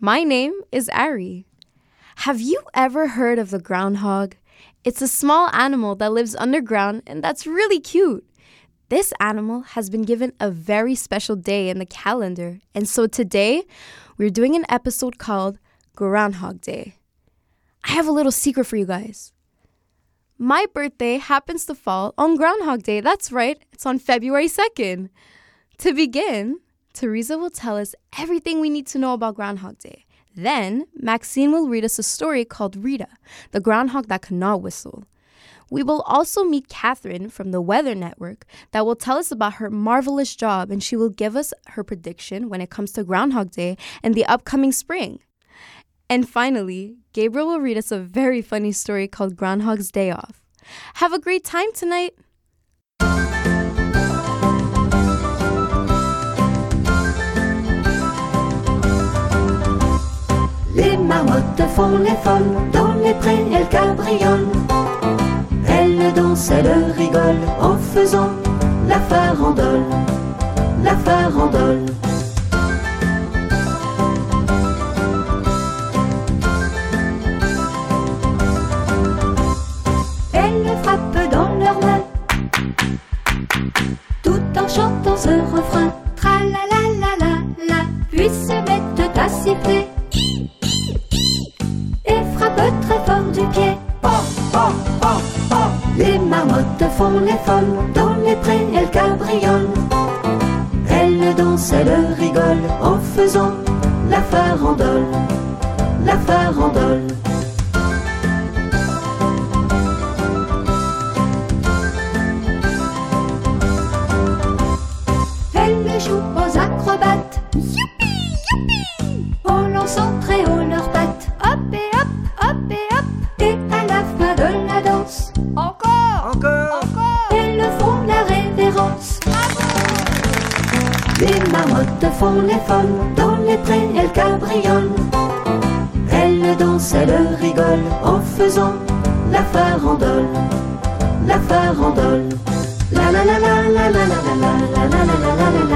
My name is Ari. Have you ever heard of the groundhog? It's a small animal that lives underground and that's really cute. This animal has been given a very special day in the calendar, and so today we're doing an episode called Groundhog Day. I have a little secret for you guys. My birthday happens to fall on Groundhog Day. That's right, it's on February 2nd. To begin, Teresa will tell us everything we need to know about Groundhog Day. Then, Maxine will read us a story called Rita, the groundhog that cannot whistle. We will also meet Catherine from the Weather Network that will tell us about her marvelous job and she will give us her prediction when it comes to Groundhog Day and the upcoming spring. And finally, Gabriel will read us a very funny story called Groundhog's Day Off. Have a great time tonight! Marmottes font les folles, dans les prés elles cabriolent. Elles dansent, elles rigolent, en faisant la farandole, la farandole. Elles frappent dans leurs mains, tout en chantant ce refrain. Tra la la la la la, puis se mettent à Les marmottes font les folles, dans les prés elles cabriolent. Elles dansent, elles rigolent, en faisant la farandole, la farandole. Elles jouent aux acrobates, youpi, youpi, en lançant très haut font les folles, dans les prés elles cabriolent. Elles dansent, elles rigolent, en faisant la farandole, la farandole. La la la la la la la la la la la la la la la la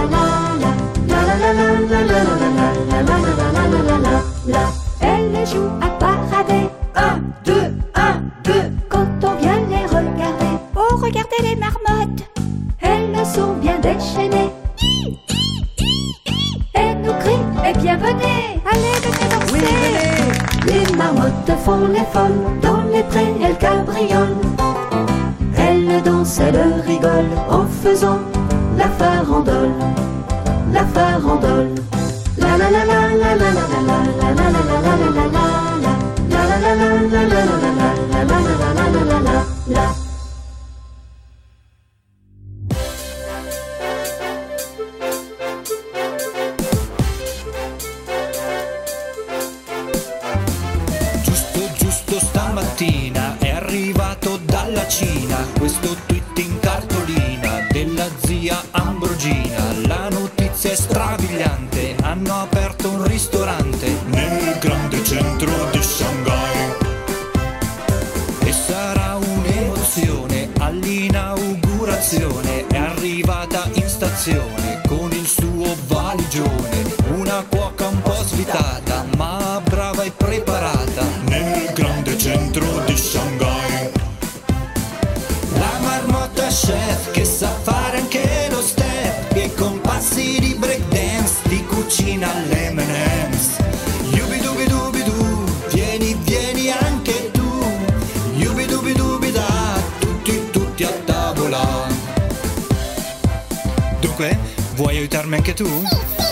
Vuoi aiutarmi anche tu?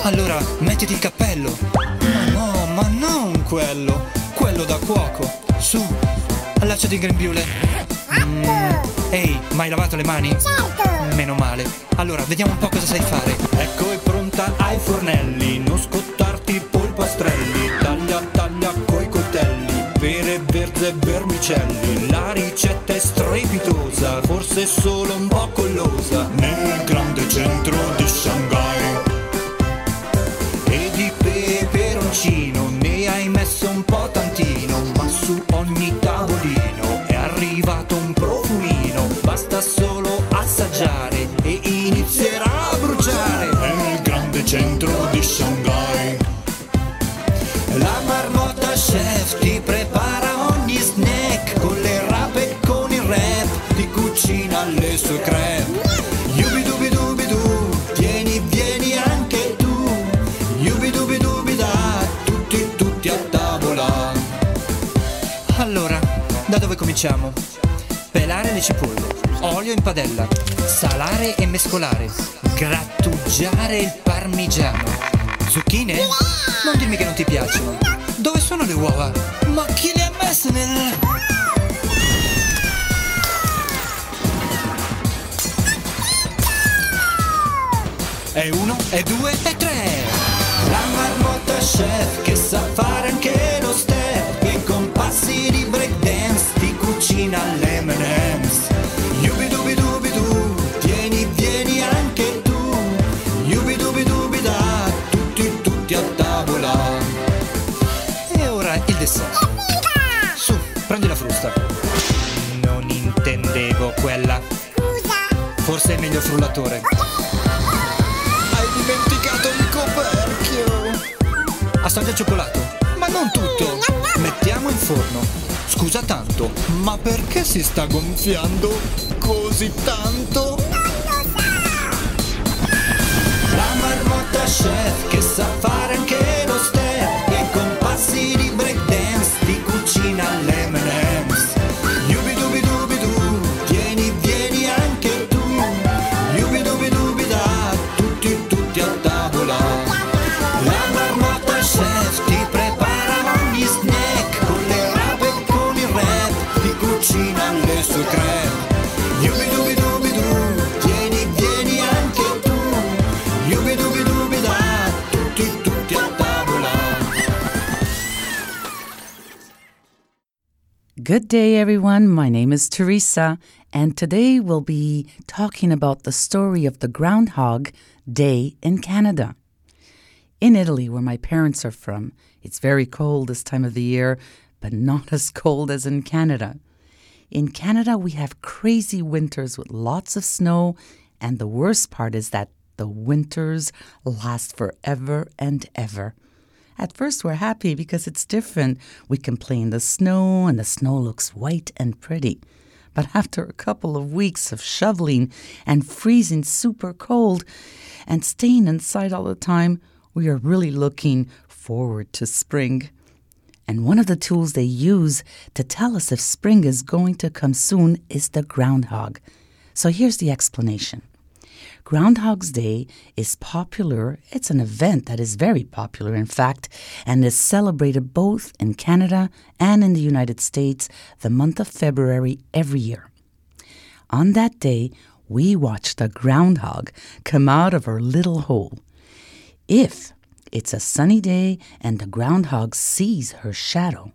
Allora mettiti il cappello. Ma no, ma non quello. Quello da cuoco. Su, allacciati il grembiule. Mm. Ehi, ma lavato le mani? Certo! Meno male. Allora, vediamo un po' cosa sai fare. Ecco è pronta ai fornelli. Non scottarti polpastrelli. Taglia, taglia coi coltelli. Pere, verze, vermicelli. La ricetta è strepitosa. Forse solo un po' collosa. Nel grande centro di Shanghai. E di peperoncino ne hai messo un po' tantino. Ma su ogni tavolino è arrivato un profumino. Basta solo assaggiare e inizierà a bruciare. Nel grande centro di Shanghai. La marmotta chef ti prepara ogni snack con le rap e con il rap ti cucina le sue crepe. Cominciamo? Pelare le cipolle, olio in padella, salare e mescolare, grattugiare il parmigiano. Zucchine? Non dirmi che non ti piacciono. Dove sono le uova? Ma chi le ha messe nel... E uno, e due, e tre. La marmotta chef che sa fare anche lo step e con passi di breakdance in a Hems. Ma perché si sta gonfiando così tanto? La marmotta chef che sa fare anche Good day, everyone. My name is Teresa, and today we'll be talking about the story of the Groundhog Day in Canada. In Italy, where my parents are from, it's very cold this time of the year, but not as cold as in Canada. In Canada, we have crazy winters with lots of snow, and the worst part is that the winters last forever and ever. At first, we're happy because it's different. We can play in the snow, and the snow looks white and pretty. But after a couple of weeks of shoveling and freezing super cold and staying inside all the time, we are really looking forward to spring. And one of the tools they use to tell us if spring is going to come soon is the groundhog. So here's the explanation. Groundhog's Day is popular. It's an event that is very popular, in fact, and is celebrated both in Canada and in the United States the month of February every year. On that day, we watch the groundhog come out of her little hole. If it's a sunny day and the groundhog sees her shadow,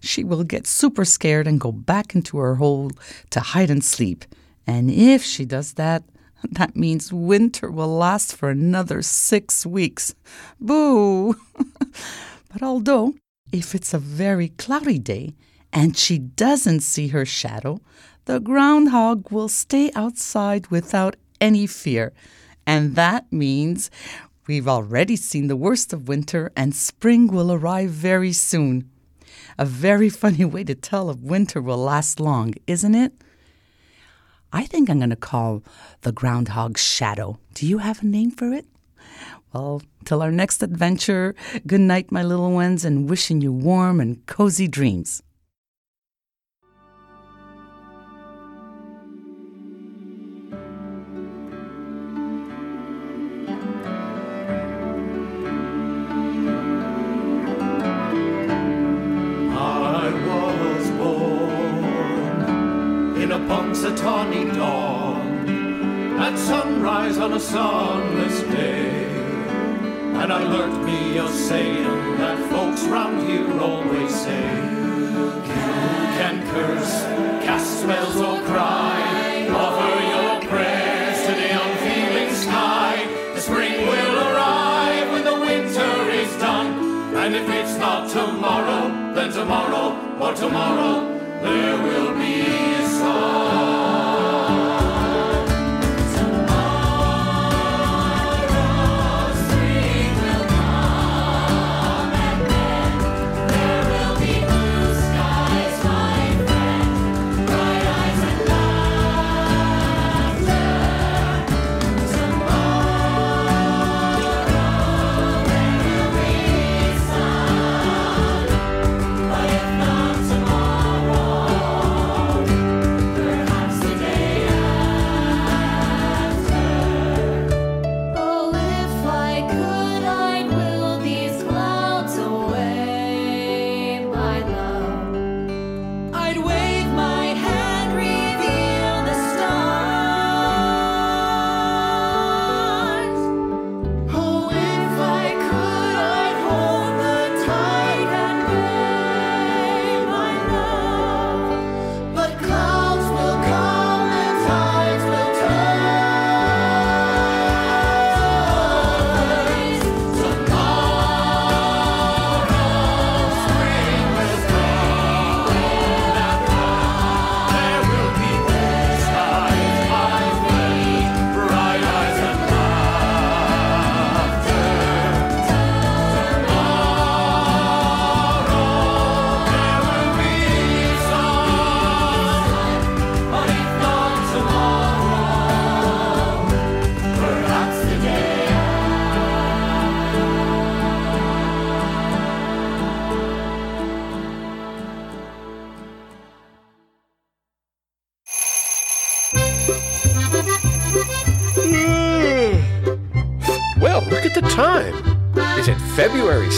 she will get super scared and go back into her hole to hide and sleep. And if she does that, that means winter will last for another six weeks. Boo! but although, if it's a very cloudy day and she doesn't see her shadow, the groundhog will stay outside without any fear. And that means we've already seen the worst of winter and spring will arrive very soon. A very funny way to tell if winter will last long, isn't it? I think I'm going to call the groundhog Shadow. Do you have a name for it? Well, till our next adventure, good night, my little ones, and wishing you warm and cozy dreams. Breaks a dawn at sunrise on a sunless day. And I learnt me a saying that folks round here always say. You can curse, cast spells or cry, offer your prayers to the unfeeling sky. The spring will arrive when the winter is done. And if it's not tomorrow, then tomorrow or tomorrow there will be sun.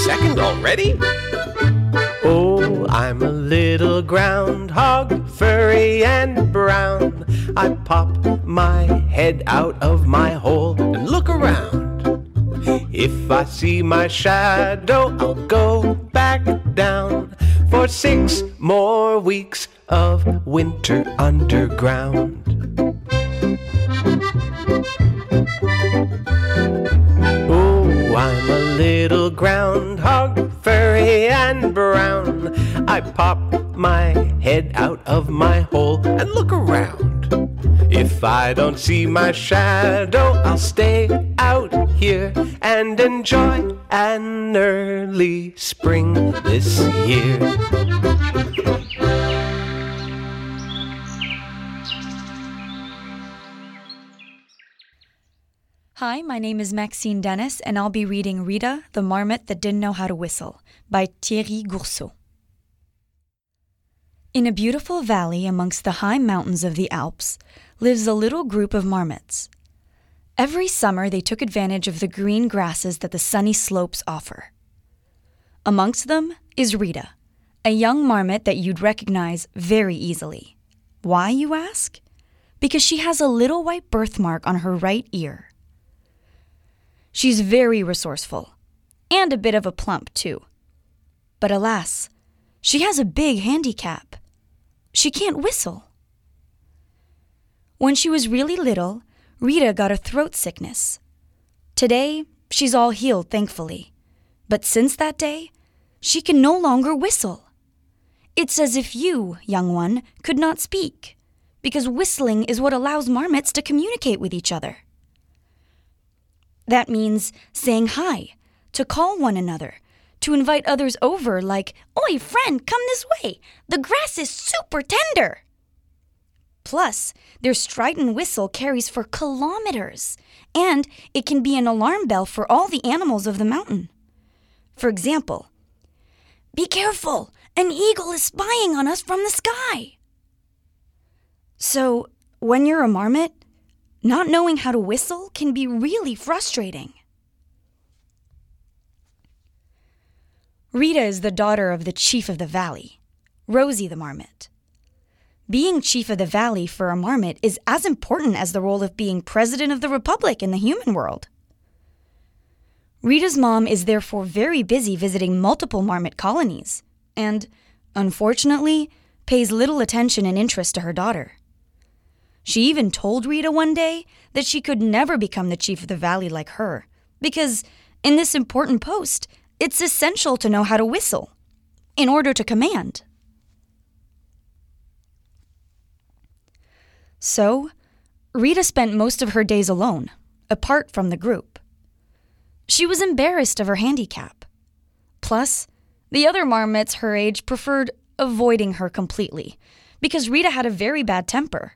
2nd already? Oh, I'm a little groundhog, furry and brown. I pop my head out of my hole and look around. If I see my shadow, I'll go back down for six more weeks of winter underground. I pop my head out of my hole and look around. If I don't see my shadow, I'll stay out here and enjoy an early spring this year. Hi, my name is Maxine Dennis, and I'll be reading Rita, the Marmot That Didn't Know How to Whistle by Thierry Gourceau. In a beautiful valley amongst the high mountains of the Alps lives a little group of marmots. Every summer they took advantage of the green grasses that the sunny slopes offer. Amongst them is Rita, a young marmot that you'd recognize very easily. Why, you ask? Because she has a little white birthmark on her right ear. She's very resourceful, and a bit of a plump, too. But alas, she has a big handicap. She can't whistle. When she was really little, Rita got a throat sickness. Today, she's all healed, thankfully. But since that day, she can no longer whistle. It's as if you, young one, could not speak, because whistling is what allows marmots to communicate with each other. That means saying hi, to call one another, to invite others over, like, Oi, friend, come this way. The grass is super tender. Plus, their strident whistle carries for kilometers, and it can be an alarm bell for all the animals of the mountain. For example, Be careful! An eagle is spying on us from the sky. So, when you're a marmot, not knowing how to whistle can be really frustrating. Rita is the daughter of the chief of the valley, Rosie the marmot. Being chief of the valley for a marmot is as important as the role of being president of the republic in the human world. Rita's mom is therefore very busy visiting multiple marmot colonies and, unfortunately, pays little attention and interest to her daughter. She even told Rita one day that she could never become the chief of the valley like her, because in this important post, it's essential to know how to whistle in order to command. So, Rita spent most of her days alone, apart from the group. She was embarrassed of her handicap. Plus, the other marmots her age preferred avoiding her completely because Rita had a very bad temper.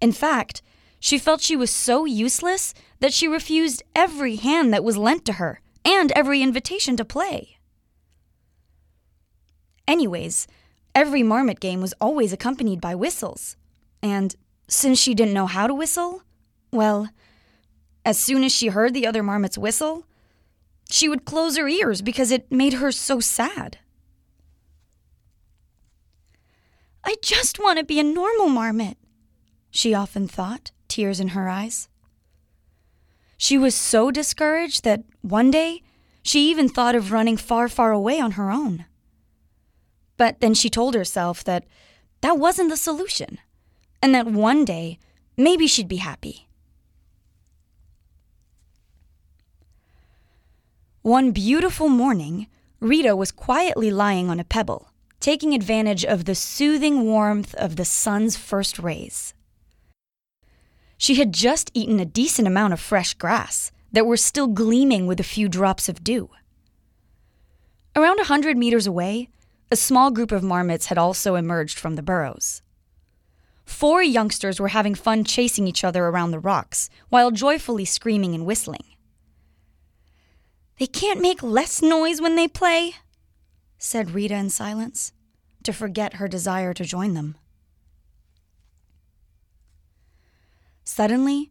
In fact, she felt she was so useless that she refused every hand that was lent to her and every invitation to play. Anyways, every marmot game was always accompanied by whistles. And since she didn't know how to whistle, well, as soon as she heard the other marmots whistle, she would close her ears because it made her so sad. I just want to be a normal marmot, she often thought, tears in her eyes. She was so discouraged that one day she even thought of running far, far away on her own. But then she told herself that that wasn't the solution, and that one day maybe she'd be happy. One beautiful morning, Rita was quietly lying on a pebble, taking advantage of the soothing warmth of the sun's first rays. She had just eaten a decent amount of fresh grass that were still gleaming with a few drops of dew. Around a hundred meters away, a small group of marmots had also emerged from the burrows. Four youngsters were having fun chasing each other around the rocks while joyfully screaming and whistling. They can't make less noise when they play, said Rita in silence, to forget her desire to join them. Suddenly,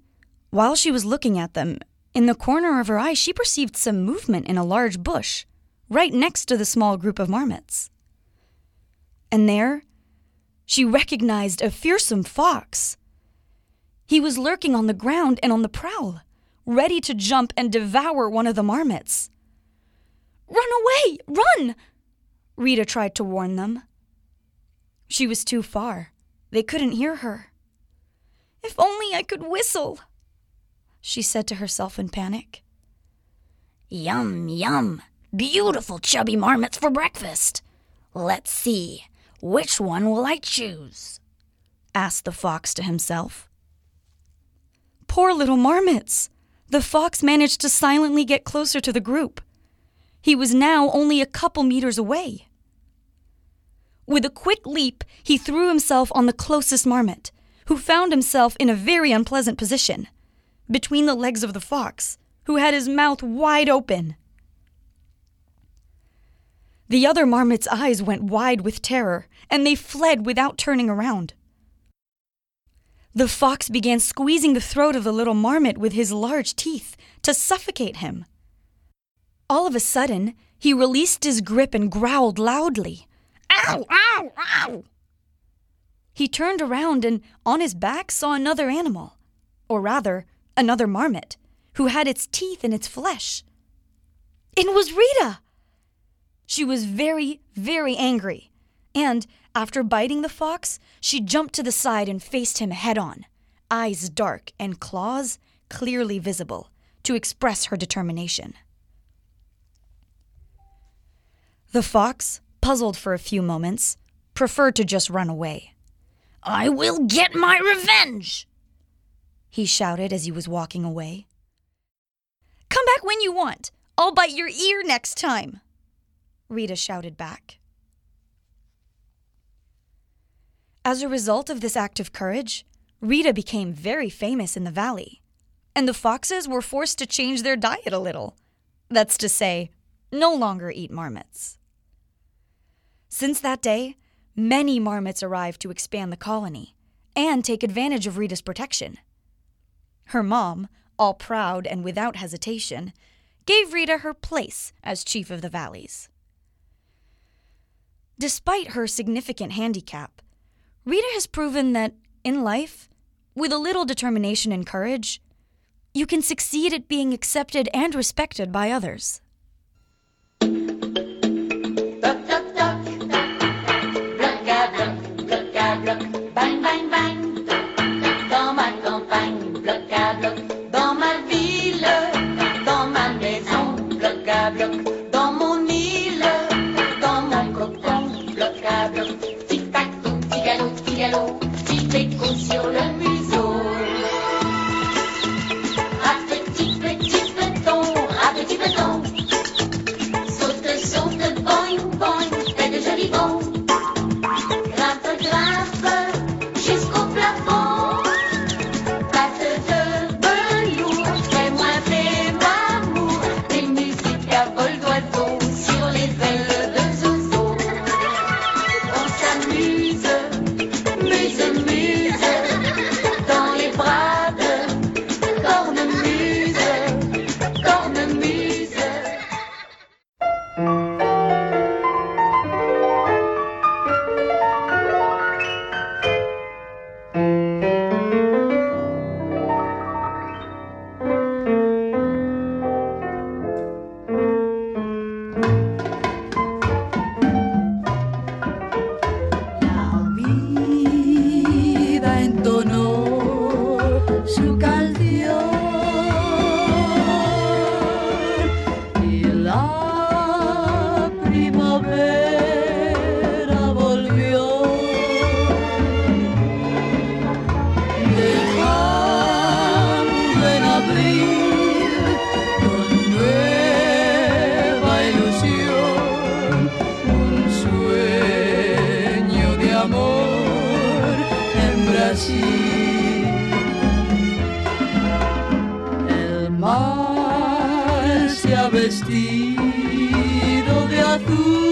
while she was looking at them, in the corner of her eye she perceived some movement in a large bush, right next to the small group of marmots. And there, she recognized a fearsome fox. He was lurking on the ground and on the prowl, ready to jump and devour one of the marmots. Run away! Run! Rita tried to warn them. She was too far. They couldn't hear her. If only I could whistle, she said to herself in panic. Yum, yum. Beautiful chubby marmots for breakfast. Let's see, which one will I choose? asked the fox to himself. Poor little marmots! The fox managed to silently get closer to the group. He was now only a couple meters away. With a quick leap, he threw himself on the closest marmot, who found himself in a very unpleasant position between the legs of the fox, who had his mouth wide open. The other marmot's eyes went wide with terror, and they fled without turning around. The fox began squeezing the throat of the little marmot with his large teeth to suffocate him. All of a sudden, he released his grip and growled loudly. Ow, ow, ow! He turned around and, on his back, saw another animal, or rather, another marmot, who had its teeth in its flesh. It was Rita! She was very, very angry, and, after biting the fox, she jumped to the side and faced him head on, eyes dark and claws clearly visible, to express her determination. The fox, puzzled for a few moments, preferred to just run away. I will get my revenge! He shouted as he was walking away. Come back when you want. I'll bite your ear next time, Rita shouted back. As a result of this act of courage, Rita became very famous in the valley, and the foxes were forced to change their diet a little. That's to say, no longer eat marmots. Since that day, many marmots arrived to expand the colony and take advantage of Rita's protection. Her mom, all proud and without hesitation, gave Rita her place as chief of the valleys. Despite her significant handicap, Rita has proven that in life, with a little determination and courage, you can succeed at being accepted and respected by others. Maison, vestido de azul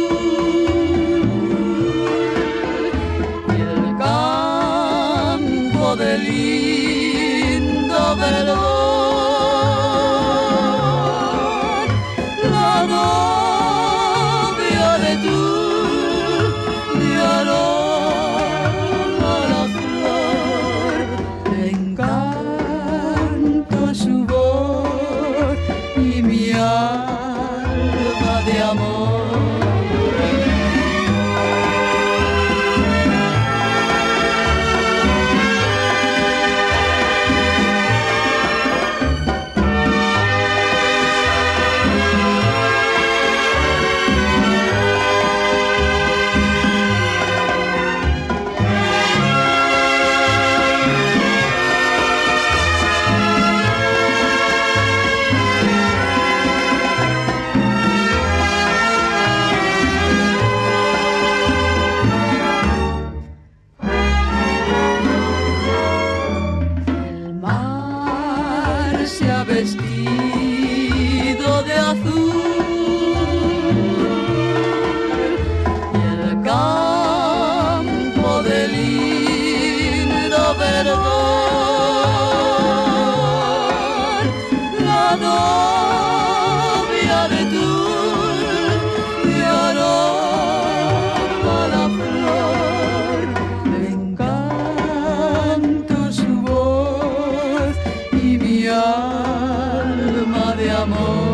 alma de amor.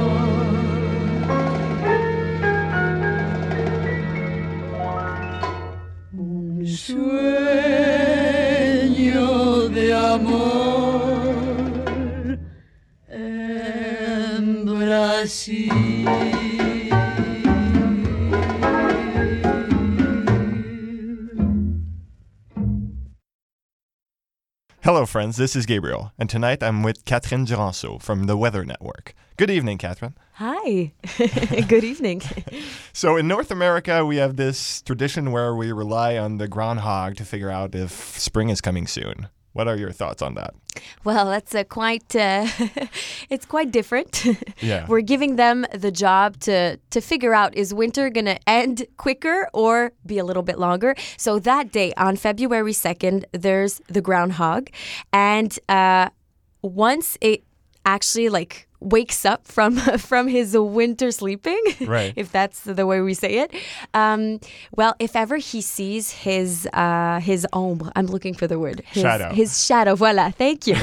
Hello, friends. This is Gabriel, and tonight I'm with Catherine Duranceau from the Weather Network. Good evening, Catherine. Hi. Good evening. So, in North America, we have this tradition where we rely on the groundhog to figure out if spring is coming soon. What are your thoughts on that? Well, that's a quite. Uh, it's quite different. Yeah. We're giving them the job to to figure out is winter going to end quicker or be a little bit longer. So that day on February second, there's the groundhog, and uh, once it actually like wakes up from from his winter sleeping, Right. if that's the way we say it. Um, well, if ever he sees his uh, his ombre, I'm looking for the word. His, Shadow. His shadow. Voila. Thank you.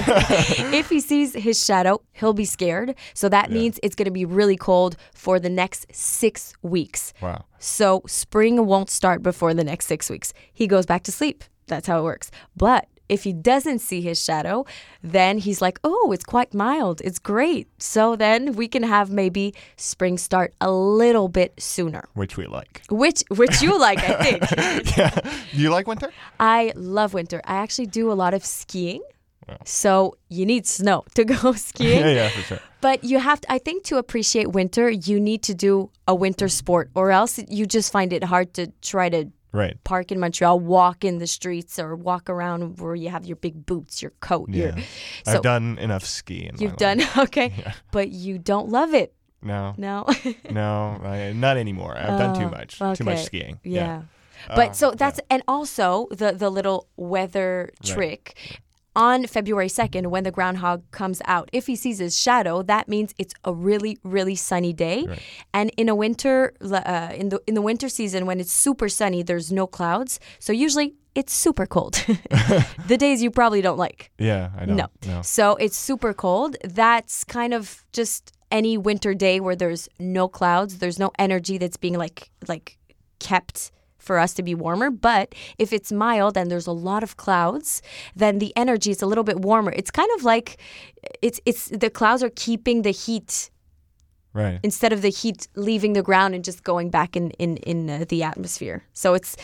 if he sees his shadow, he'll be scared. So that means it's going to be really cold for the next six weeks. Wow. So spring won't start before the next six weeks. He goes back to sleep. That's how it works. But if he doesn't see his shadow, then he's like, oh, it's quite mild. It's great. So then we can have maybe spring start a little bit sooner. Which we like. Which which you like, I think. yeah. You like winter? I love winter. I actually do a lot of skiing. So you need snow to go skiing. yeah, yeah, for sure. But you have to, I think to appreciate winter, you need to do a winter sport or else you just find it hard to try to Right. park in Montreal, walk in the streets or walk around where you have your big boots, your coat. Yeah. Your, I've done enough skiing. You've done, okay. But you don't love it. No. No. no, I, not anymore. I've done too Oh, much. Too much skiing. Yeah. Uh, But so that's and also the the little weather Right. On February 2nd, when the groundhog comes out, if he sees his shadow, that means it's a really, really sunny day. And in a winter, uh, in the in the winter season, when it's super sunny, there's no clouds. So usually it's super cold. the days you probably don't like. Yeah, I know. No. No. So it's super cold. That's kind of just any winter day where there's no clouds, there's no energy that's being like like kept for us to be warmer. But if it's mild and there's a lot of clouds, then the energy is a little bit warmer. It's kind of like it's it's the clouds are keeping the heat Right. instead of the heat leaving the ground and just going back in in in uh, the atmosphere. So it's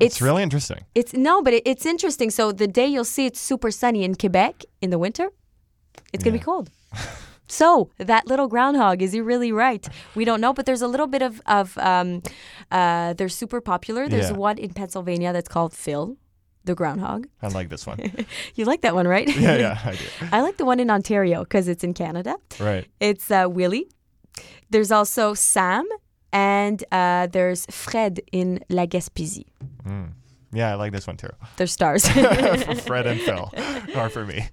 It's really interesting. it's no, but it, it's interesting. So the day you'll see it's super sunny in Quebec in the winter, it's gonna be cold. so that little groundhog is he really right? We don't know, but there's a little bit of of um, uh, they're super popular. There's Yeah. one in Pennsylvania that's called Phil, the groundhog. I like this one. You like that one, right? yeah, yeah, I do. I like the one in Ontario because it's in Canada. Right. It's uh, Willie. There's also Sam, and uh, there's Fred in La Gaspésie. Mm. Yeah, I like this one too. They're stars. for Fred and Phil, or for me.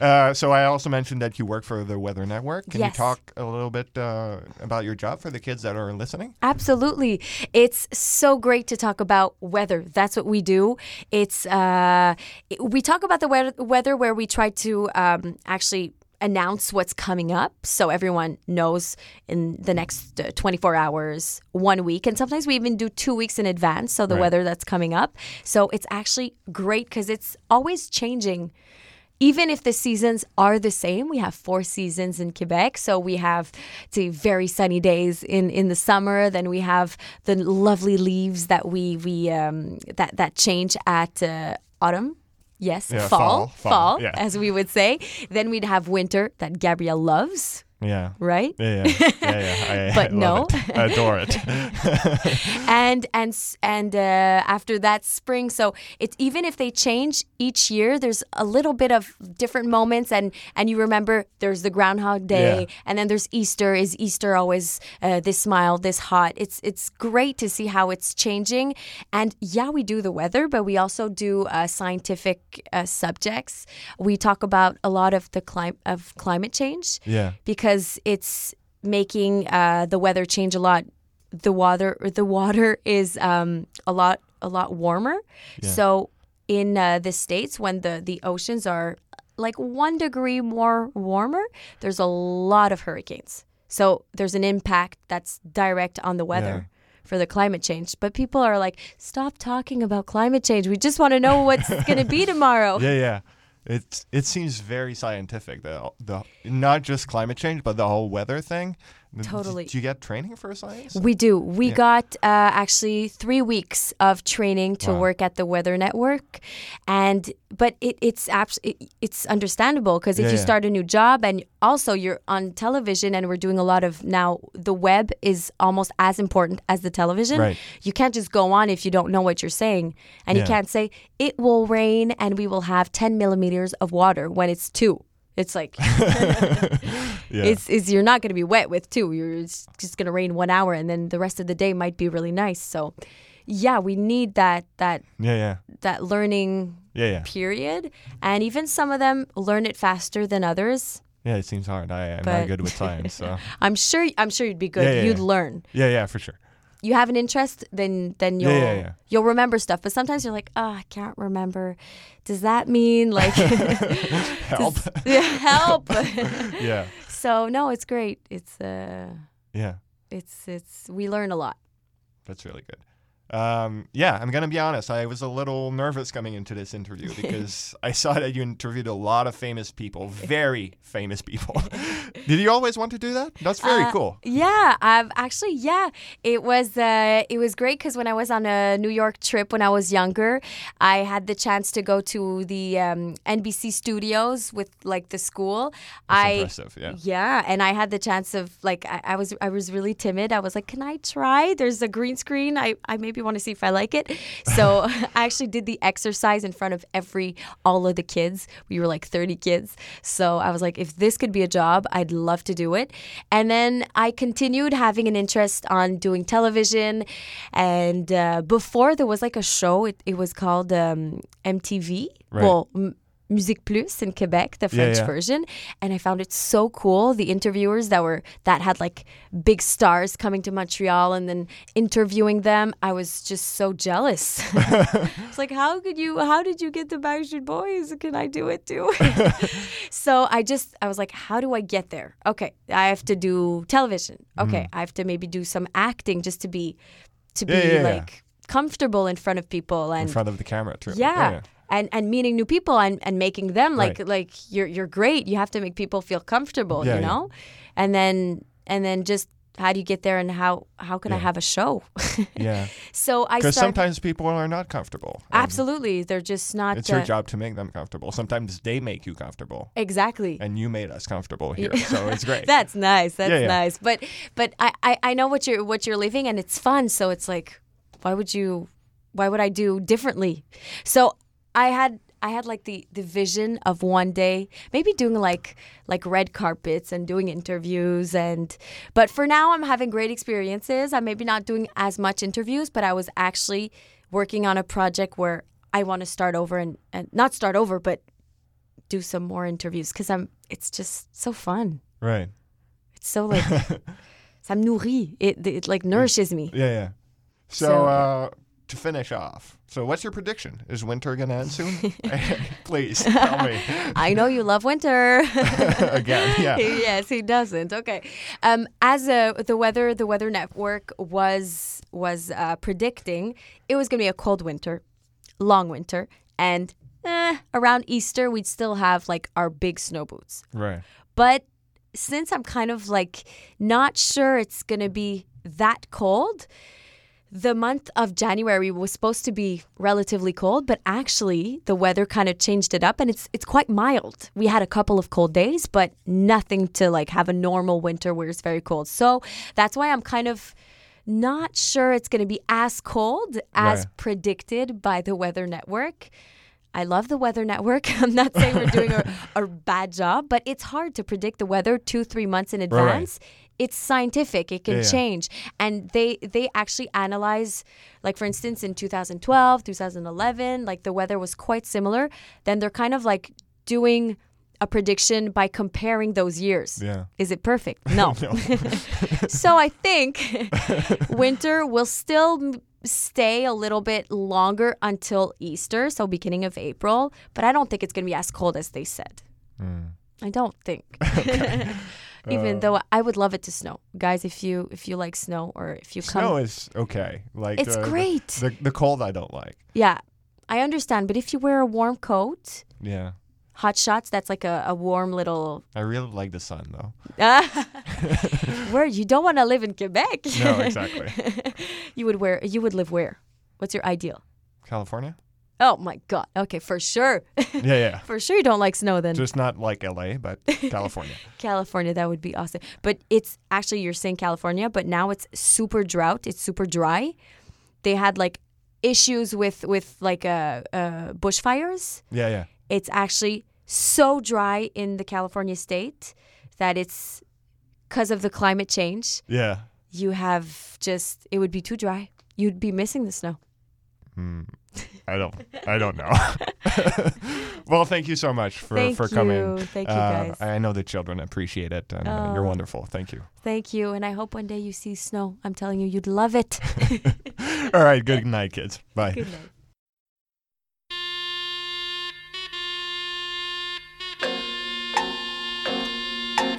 Uh, so I also mentioned that you work for the Weather Network. Can you talk a little bit uh, about your job for the kids that are listening? Absolutely. It's so great to talk about weather. That's what we do. It's uh, we talk about the weather, weather where we try to um, actually announce what's coming up so everyone knows in the next uh, 24 hours, one week, and sometimes we even do two weeks in advance. So the Right. weather that's coming up. So it's actually great because it's always changing even if the seasons are the same, we have four seasons in Quebec. So we have say very sunny days in, in the summer. Then we have the lovely leaves that we we um, that that change at uh, autumn. Yes, Yeah, fall, fall, fall, yeah. as we would say. Then we'd have winter that Gabriel loves. Yeah. Right? Yeah, yeah, yeah. yeah. I, But I no. it. I adore it. and and and uh, after that spring so it's even if they change each year there's a little bit of different moments and and you remember there's the groundhog day Yeah. and then there's easter is easter always uh, this mild this hot it's it's great to see how it's changing and yeah we do the weather but we also do uh, scientific uh, subjects we talk about a lot of the clim- of climate change Yeah. because it's making uh, the weather change a lot. The water, the water is um, a lot, a lot warmer. Yeah. So in uh, the states, when the the oceans are like one degree more warmer, there's a lot of hurricanes. So there's an impact that's direct on the weather. Yeah. For the climate change, but people are like, "Stop talking about climate change. We just want to know what's going to be tomorrow." yeah, yeah. It it seems very scientific. The the not just climate change, but the whole weather thing. Totally. Do you get training for a science? We do. We Yeah. got uh, actually three weeks of training to Wow. work at the Weather Network, and but it, it's abs- it, it's understandable because if Yeah, you yeah. start a new job and also you're on television and we're doing a lot of now the web is almost as important as the television. Right. You can't just go on if you don't know what you're saying, and you can't say it will rain and we will have 10 millimeters of water when it's two. It's like Yeah. it's, it's you're not going to be wet with two. You're it's just going to rain one hour, and then the rest of the day might be really nice. So, yeah, we need that that Yeah, yeah. that learning Yeah, yeah. period, and even some of them learn it faster than others. Yeah, it seems hard. I, I'm not good with time, so. I'm sure. I'm sure you'd be good. Yeah, yeah, you'd learn. Yeah, yeah, for sure. You have an interest, then then you'll yeah, yeah. you'll remember stuff. But sometimes you're like, oh, I can't remember. Does that mean like Help. does- yeah, help. Yeah. So no, it's great. It's uh, Yeah, it's it's we learn a lot. that's really good. Um, yeah, I'm gonna be honest. I was a little nervous coming into this interview because I saw that you interviewed a lot of famous people, very famous people. Did you always want to do that? That's very Uh, cool. Yeah, I've actually yeah. It was uh, it was great because when I was on a New York trip when I was younger, I had the chance to go to the um, NBC studios with like the school. That's I impressive, yeah. yeah, and I had the chance of like I, I was I was really timid. I was like, can I try? There's a green screen. I I maybe want to see if I like it. So I actually did the exercise in front of every all of the kids. We were like 30 kids. So I was like, if this could be a job, I'd love to do it. And then I continued having an interest on doing television. And uh, before there was like a show. It, it was called um, MTV. Right. Well. M- Musique Plus in Quebec, the French yeah. version, and I found it so cool. The interviewers that were that had like big stars coming to Montreal and then interviewing them, I was just so jealous. it's like, how could you? How did you get the Backstreet Boys? Can I do it too? so I just I was like, how do I get there? Okay, I have to do television. Okay, Mhm. I have to maybe do some acting just to be to be Yeah, yeah, yeah. like comfortable in front of people and in front of the camera, too. yeah. And, and meeting new people and, and making them like Right. like you're you're great. You have to make people feel comfortable, Yeah, you yeah. know? And then and then just how do you get there and how how can I have a show? Yeah. so I Because sometimes people are not comfortable. Absolutely. They're just not It's your uh, job to make them comfortable. Sometimes they make you comfortable. Exactly. And you made us comfortable here, so it's great. That's nice. That's Yeah, yeah. nice. But but I, I, I know what you're what you're living and it's fun. So it's like, why would you why would I do differently? So I had I had like the, the vision of one day maybe doing like like red carpets and doing interviews and but for now I'm having great experiences. I'm maybe not doing as much interviews, but I was actually working on a project where I want to start over and, and not start over, but do some more interviews because I'm it's just so fun. Right. It's so like ça me nourrit. It, it like nourishes me. Yeah, yeah. So, So- uh, to finish off, so what's your prediction? Is winter gonna end soon? Please tell me. I know you love winter. Again, yeah. yes, he doesn't. Okay. Um, as the weather, the Weather Network was was uh, predicting, it was going to be a cold winter, long winter, and eh, around Easter we'd still have like our big snow boots. Right. But since I'm kind of like not sure it's going to be that cold, the month of January was supposed to be relatively cold, but actually the weather kind of changed it up and it's it's quite mild. We had a couple of cold days, but nothing to like have a normal winter where it's very cold. So that's why I'm kind of not sure it's going to be as cold as Right. predicted by the Weather Network. I love the Weather Network. I'm not saying we're doing a, a bad job, but it's hard to predict the weather two, three months in right. It's scientific. It can Yeah, yeah. change. And they they actually analyze like for instance in 2012, 2011, like the weather was quite similar. Then they're kind of like doing a prediction by comparing those years. Yeah. Is it perfect? No. No. so I think winter will still stay a little bit longer until Easter, so beginning of April, but I don't think it's going to be as cold as they said. Mm. I don't think. Even Uh, though I would love it to snow. Guys, if you if you like snow or if you come Snow is okay. Like It's uh, the- great. The, the cold I don't like. Yeah. I understand, but if you wear a warm coat, Yeah. hot shots, that's like a, a warm little I really like the sun though. where you don't want to live in Quebec. No, exactly. you would wear you would live where? What's your ideal? California? Oh my god. Okay, for sure. Yeah, yeah. for sure you don't like snow then. Just not like LA, but California. California, that would be awesome. But it's actually you're saying California, but now it's super drought. It's super dry. They had like issues with with like uh, uh bushfires. Yeah, yeah. It's actually so dry in the California state that it's because of the climate change. Yeah. You have just it would be too dry. You'd be missing the snow. Hmm. I don't. I don't know. well, thank you so much for Thank for coming. you. Thank you, Uh, guys. I know the children appreciate it, and uh, you're Oh. wonderful. Thank you. Thank you. And I hope one day you see snow. I'm telling you, you'd love it. All right. Good night, kids. Bye. Good night.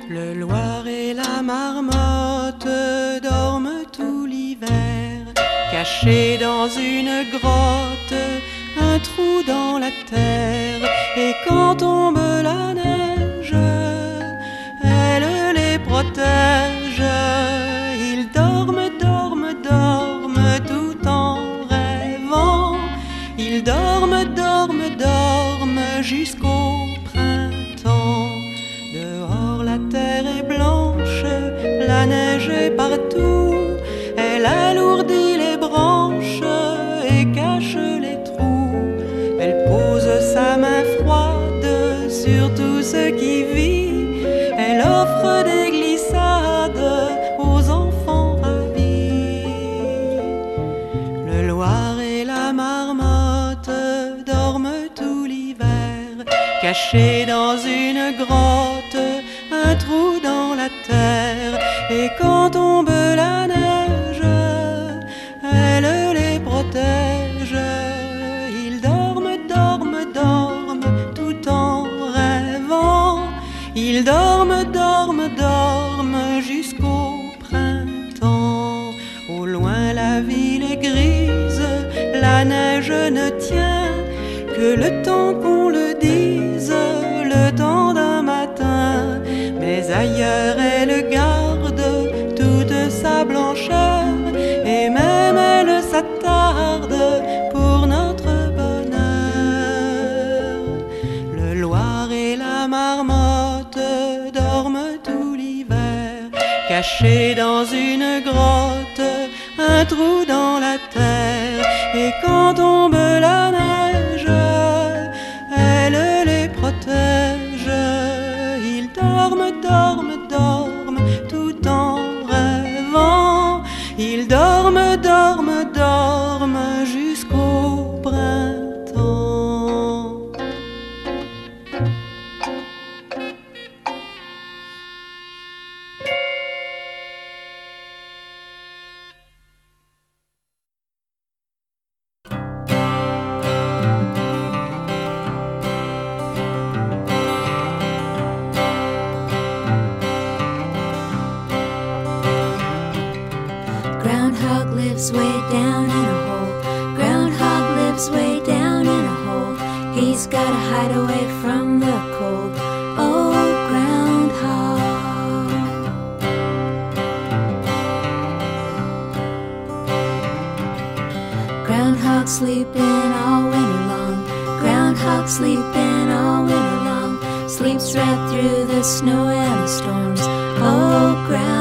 Le Loir et la marmotte dorment tout l'hiver, cachés dans une grotte, un trou dans la terre. Et quand tombe la neige, elle les protège. Ils dorment, dorment, dorment tout en rêvant. Ils dorment, dorment, dorment jusqu'au printemps. Dehors la terre est blanche, la neige est partout. Elle alourdit qui vit. Elle offre des glissades aux enfants ravis. Le Loir et la marmotte dorment tout l'hiver, cachés dans une grotte, un trou dans la terre. Et quand tombe la neige, le temps qu'on le dise, le temps d'un matin. Mais ailleurs elle garde toute sa blancheur et même elle s'attarde pour notre bonheur. Le Loir et la marmotte dorment tout l'hiver, cachés dans une grotte, Groundhog lives way down in a hole. Groundhog lives way down in a hole. He's gotta hide away from the cold. Oh, groundhog. Groundhog sleeping all winter long. Groundhog sleeping all winter long. Sleeps right through the snow and the storms. Oh, groundhog.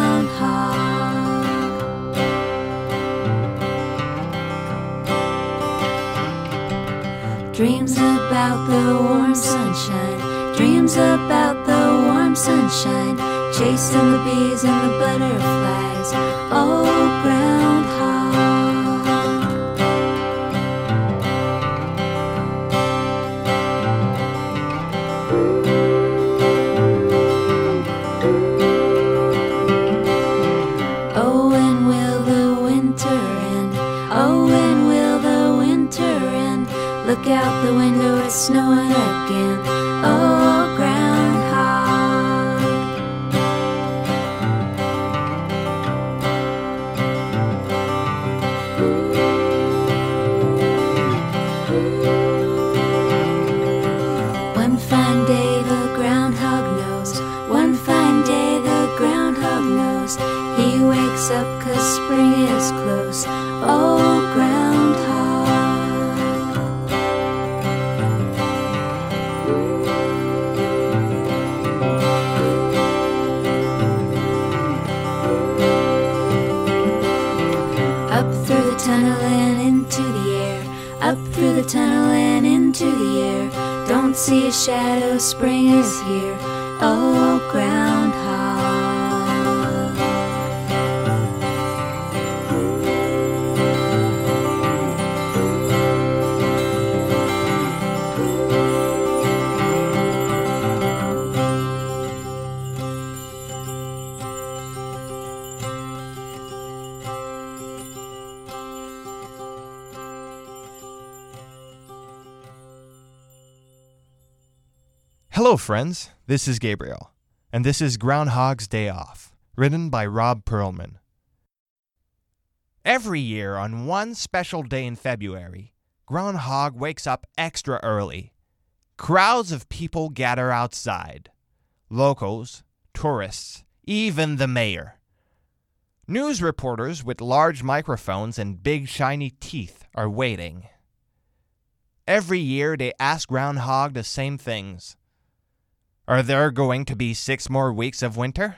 Dreams about the warm sunshine. Dreams about the warm sunshine. Chasing the bees and the butterflies. Oh, groundhog. Up through the tunnel and into the air. Don't see a shadow, spring is here. Oh, groundhog. Friends. This is Gabriel, and this is Groundhog's Day Off, written by Robb Pearlman. Every year, on one special day in February, Groundhog wakes up extra early. Crowds of people gather outside locals, tourists, even the mayor. News reporters with large microphones and big shiny teeth are waiting. Every year they ask Groundhog the same things. Are there going to be six more weeks of winter?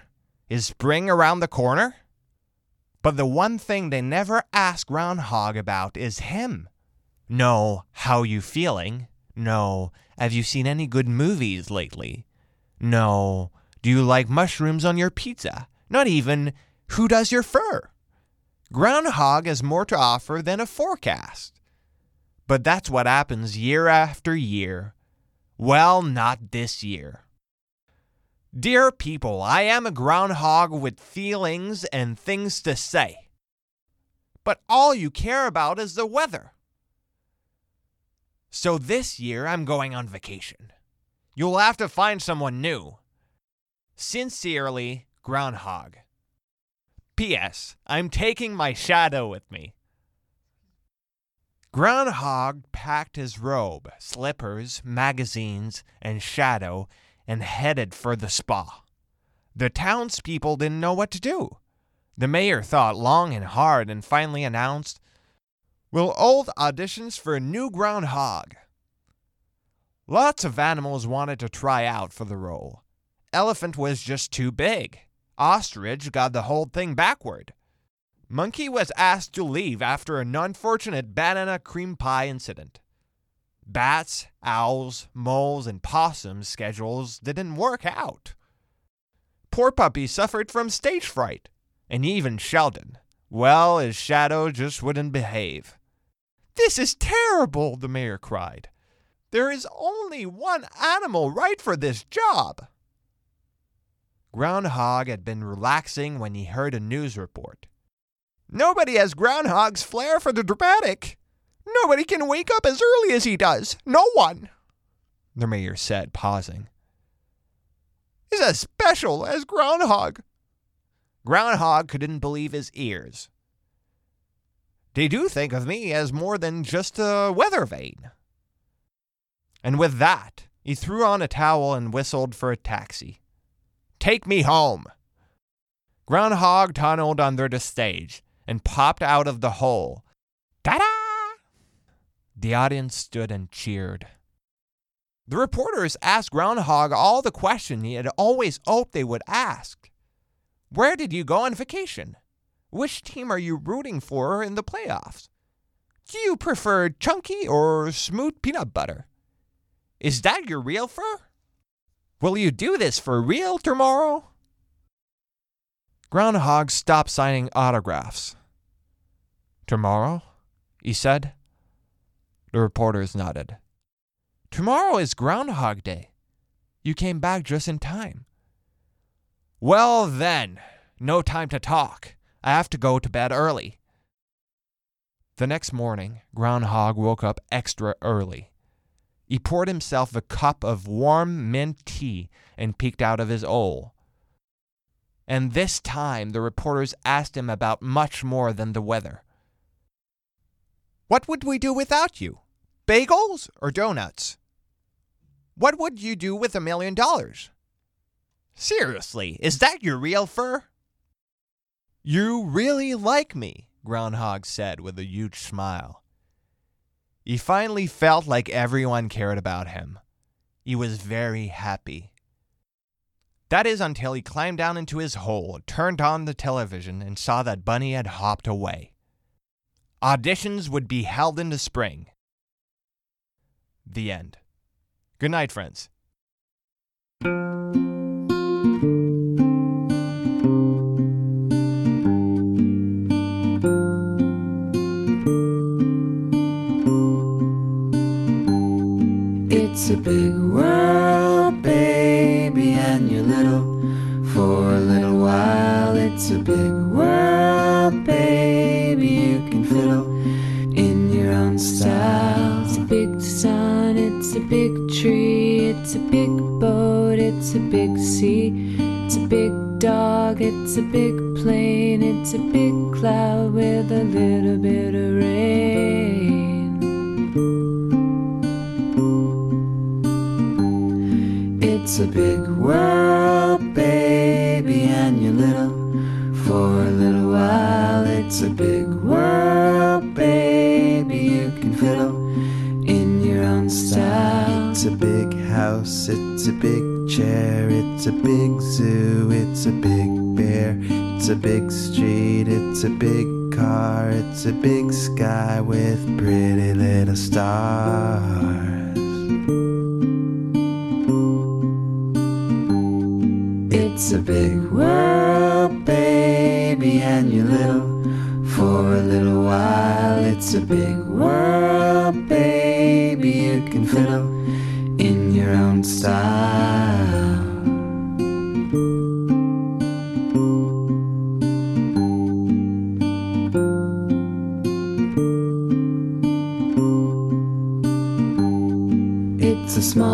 Is spring around the corner? But the one thing they never ask Groundhog about is him. No, how you feeling? No, have you seen any good movies lately? No, do you like mushrooms on your pizza? Not even, who does your fur? Groundhog has more to offer than a forecast. But that's what happens year after year. Well, not this year. Dear people, I am a groundhog with feelings and things to say. But all you care about is the weather. So this year I'm going on vacation. You'll have to find someone new. Sincerely, Groundhog. P.S. I'm taking my shadow with me. Groundhog packed his robe, slippers, magazines, and shadow and headed for the spa. The townspeople didn't know what to do. The mayor thought long and hard and finally announced, We'll hold auditions for a new groundhog. Lots of animals wanted to try out for the role. Elephant was just too big. Ostrich got the whole thing backward. Monkey was asked to leave after an unfortunate banana cream pie incident. Bats, owls, moles, and possums' schedules didn't work out. Poor Puppy suffered from stage fright, and even Sheldon. Well, his shadow just wouldn't behave. This is terrible, the mayor cried. There is only one animal right for this job. Groundhog had been relaxing when he heard a news report. Nobody has Groundhog's flair for the dramatic. Nobody can wake up as early as he does. No one, the mayor said, pausing. He's as special as Groundhog. Groundhog couldn't believe his ears. They do think of me as more than just a weather vane. And with that, he threw on a towel and whistled for a taxi. Take me home. Groundhog tunneled under the stage and popped out of the hole. Ta da! The audience stood and cheered. The reporters asked Groundhog all the questions he had always hoped they would ask. Where did you go on vacation? Which team are you rooting for in the playoffs? Do you prefer chunky or smooth peanut butter? Is that your real fur? Will you do this for real tomorrow? Groundhog stopped signing autographs. Tomorrow? he said. The reporters nodded. Tomorrow is Groundhog Day. You came back just in time. Well, then, no time to talk. I have to go to bed early. The next morning, Groundhog woke up extra early. He poured himself a cup of warm mint tea and peeked out of his hole. And this time the reporters asked him about much more than the weather. What would we do without you? Bagels or donuts? What would you do with a million dollars? Seriously, is that your real fur? You really like me, Groundhog said with a huge smile. He finally felt like everyone cared about him. He was very happy. That is until he climbed down into his hole, turned on the television, and saw that Bunny had hopped away. Auditions would be held in the spring. The end. Good night, friends.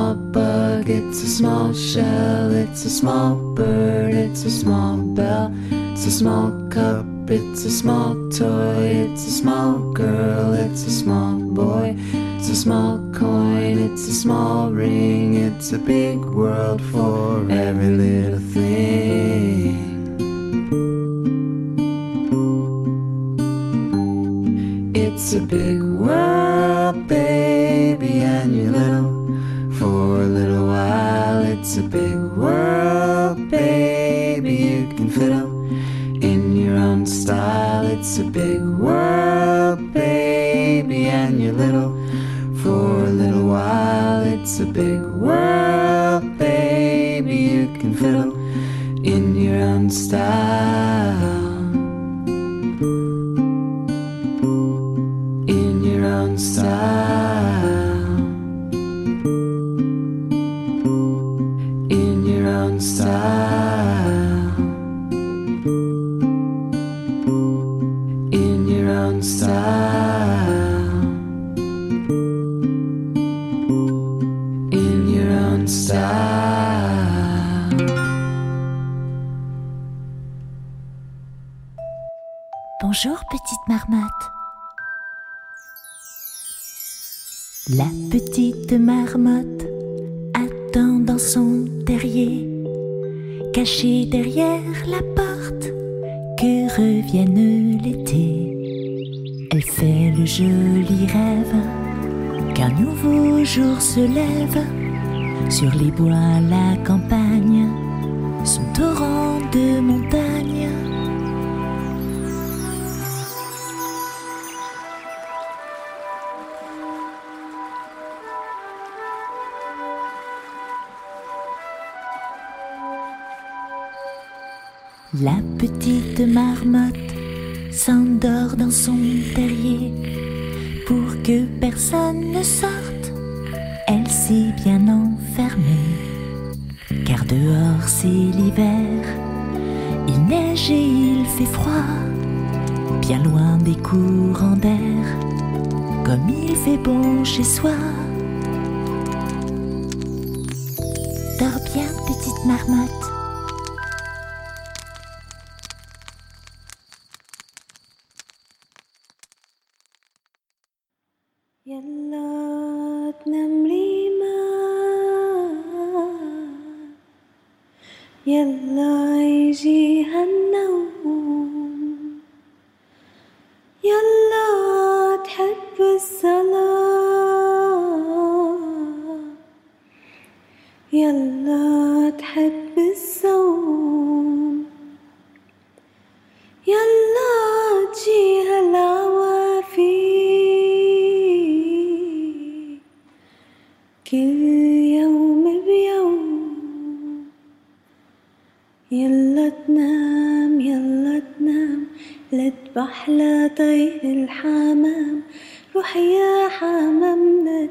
Small bug, it's a small shell, it's a small bird, it's a small bell, it's a small cup, it's a small toy, it's a small girl, it's a small boy, it's a small coin, it's a small ring, it's a big world for every little thing. It's a big big world, baby, you can fiddle in your own style. Attend dans son terrier, cachée derrière la porte, que revienne l'été. Elle fait le joli rêve qu'un nouveau jour se lève sur les bois, la campagne, son torrent de montagne. La petite marmotte s'endort dans son terrier pour que personne ne sorte. Elle s'est bien enfermée, car dehors c'est l'hiver. Il neige et il fait froid, bien loin des courants d'air, comme il fait bon chez soi. Dors bien, petite marmotte. yên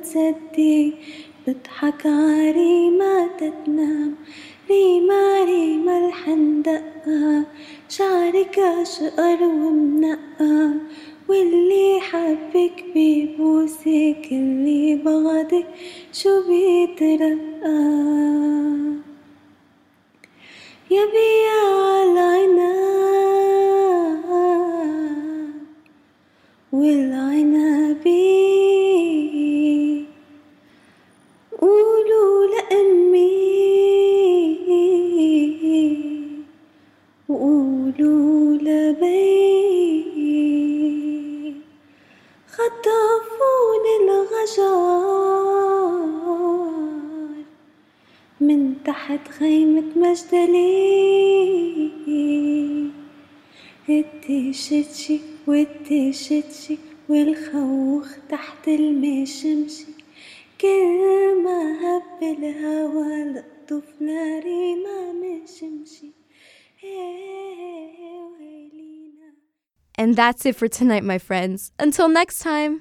تصدق بضحك عريمة تتنام. ريما ريما الحندقة شعرك أشقر ومنقى واللي حبك بيبوسك اللي بغضك شو بيترقى. يا بياع العنب والعنبي قولوا لأمي وقولوا لبي خطفوني الغجار من تحت خيمة مجدلي. التيشتشي والتيشتشي والخوخ تحت المشمشي. كل ما هب الهوا للطفلة ريما مشمشي And that's it for tonight, my friends. Until next time.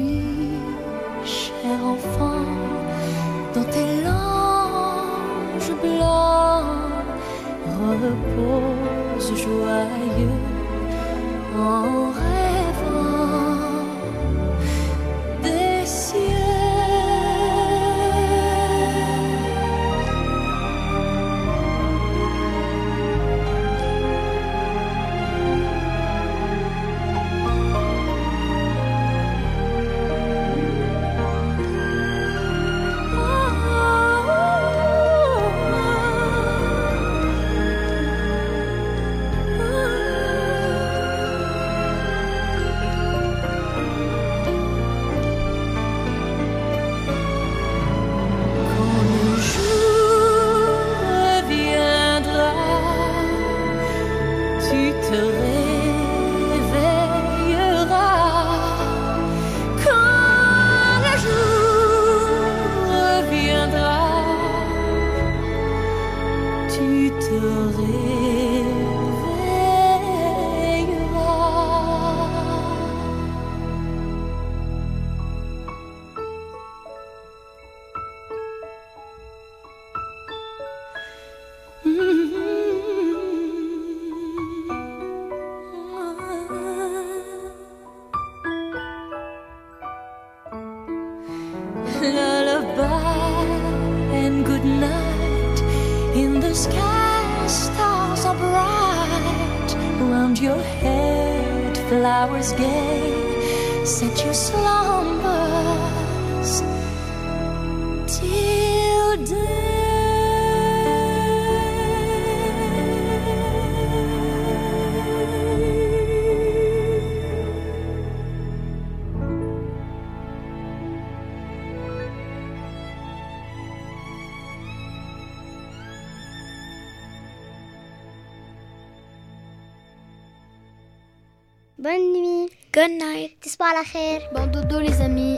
Bon dodo les amis.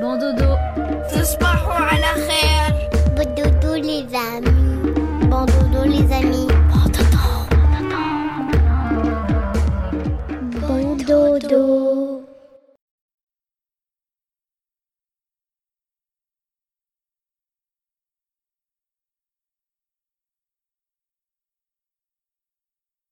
Bon dodo.